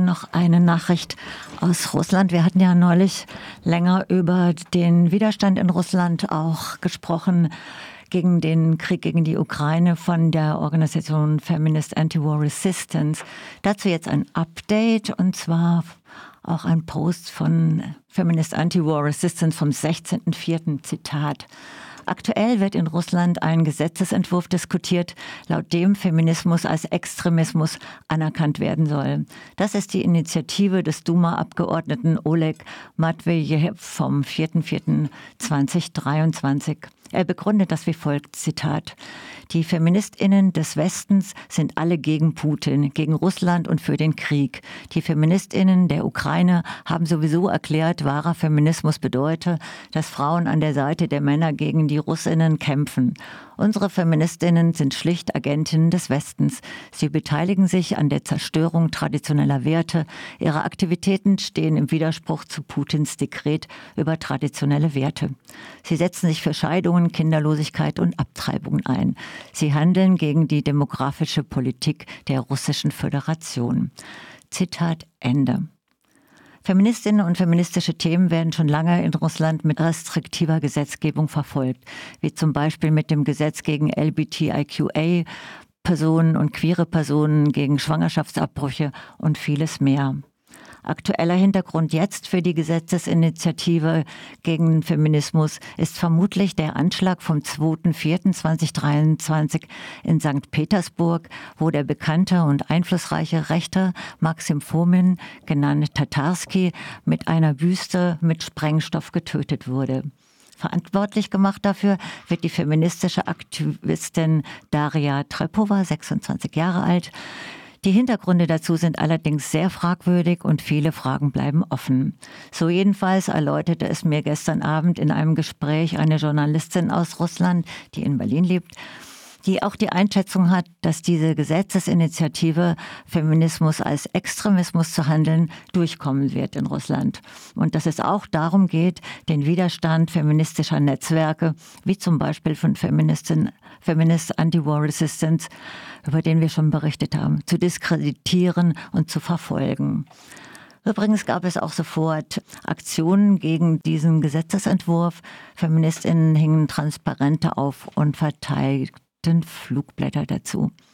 Noch eine Nachricht aus Russland. Wir hatten ja neulich länger über den Widerstand in Russland auch gesprochen gegen den Krieg gegen die Ukraine von der Organisation Feminist Anti-War Resistance. Dazu jetzt ein Update und zwar auch ein Post von Feminist Anti-War Resistance vom 16.04. Zitat. Aktuell wird in Russland ein Gesetzesentwurf diskutiert, laut dem Feminismus als Extremismus anerkannt werden soll. Das ist die Initiative des Duma-Abgeordneten Oleg Matvejew vom 4.4.2023. Er begründet das wie folgt, Zitat. Die Feministinnen des Westens sind alle gegen Putin, gegen Russland und für den Krieg. Die Feministinnen der Ukraine haben sowieso erklärt, wahrer Feminismus bedeutet, dass Frauen an der Seite der Männer gegen die Russinnen kämpfen. Unsere Feministinnen sind schlicht Agentinnen des Westens. Sie beteiligen sich an der Zerstörung traditioneller Werte. Ihre Aktivitäten stehen im Widerspruch zu Putins Dekret über traditionelle Werte. Sie setzen sich für Scheidungen, Kinderlosigkeit und Abtreibungen ein. Sie handeln gegen die demografische Politik der Russischen Föderation. Zitat Ende. Feministinnen und feministische Themen werden schon lange in Russland mit restriktiver Gesetzgebung verfolgt, wie zum Beispiel mit dem Gesetz gegen LBTIQA, Personen und queere Personen, gegen Schwangerschaftsabbrüche und vieles mehr. Aktueller Hintergrund jetzt für die Gesetzesinitiative gegen Feminismus ist vermutlich der Anschlag vom 2.4.2023 in St. Petersburg, wo der bekannte und einflussreiche Rechter Maxim Fomin, genannt Tatarski, mit einer Büste mit Sprengstoff getötet wurde. Verantwortlich gemacht dafür wird die feministische Aktivistin Daria Trepova, 26 Jahre alt. Die Hintergründe dazu sind allerdings sehr fragwürdig und viele Fragen bleiben offen. So jedenfalls erläuterte es mir gestern Abend in einem Gespräch eine Journalistin aus Russland, die in Berlin lebt die auch die Einschätzung hat, dass diese Gesetzesinitiative Feminismus als Extremismus zu handeln durchkommen wird in Russland. Und dass es auch darum geht, den Widerstand feministischer Netzwerke, wie zum Beispiel von Feministin, Feminist Anti-War Resistance, über den wir schon berichtet haben, zu diskreditieren und zu verfolgen. Übrigens gab es auch sofort Aktionen gegen diesen Gesetzesentwurf. Feministinnen hingen Transparente auf und verteidigten Flugblätter dazu.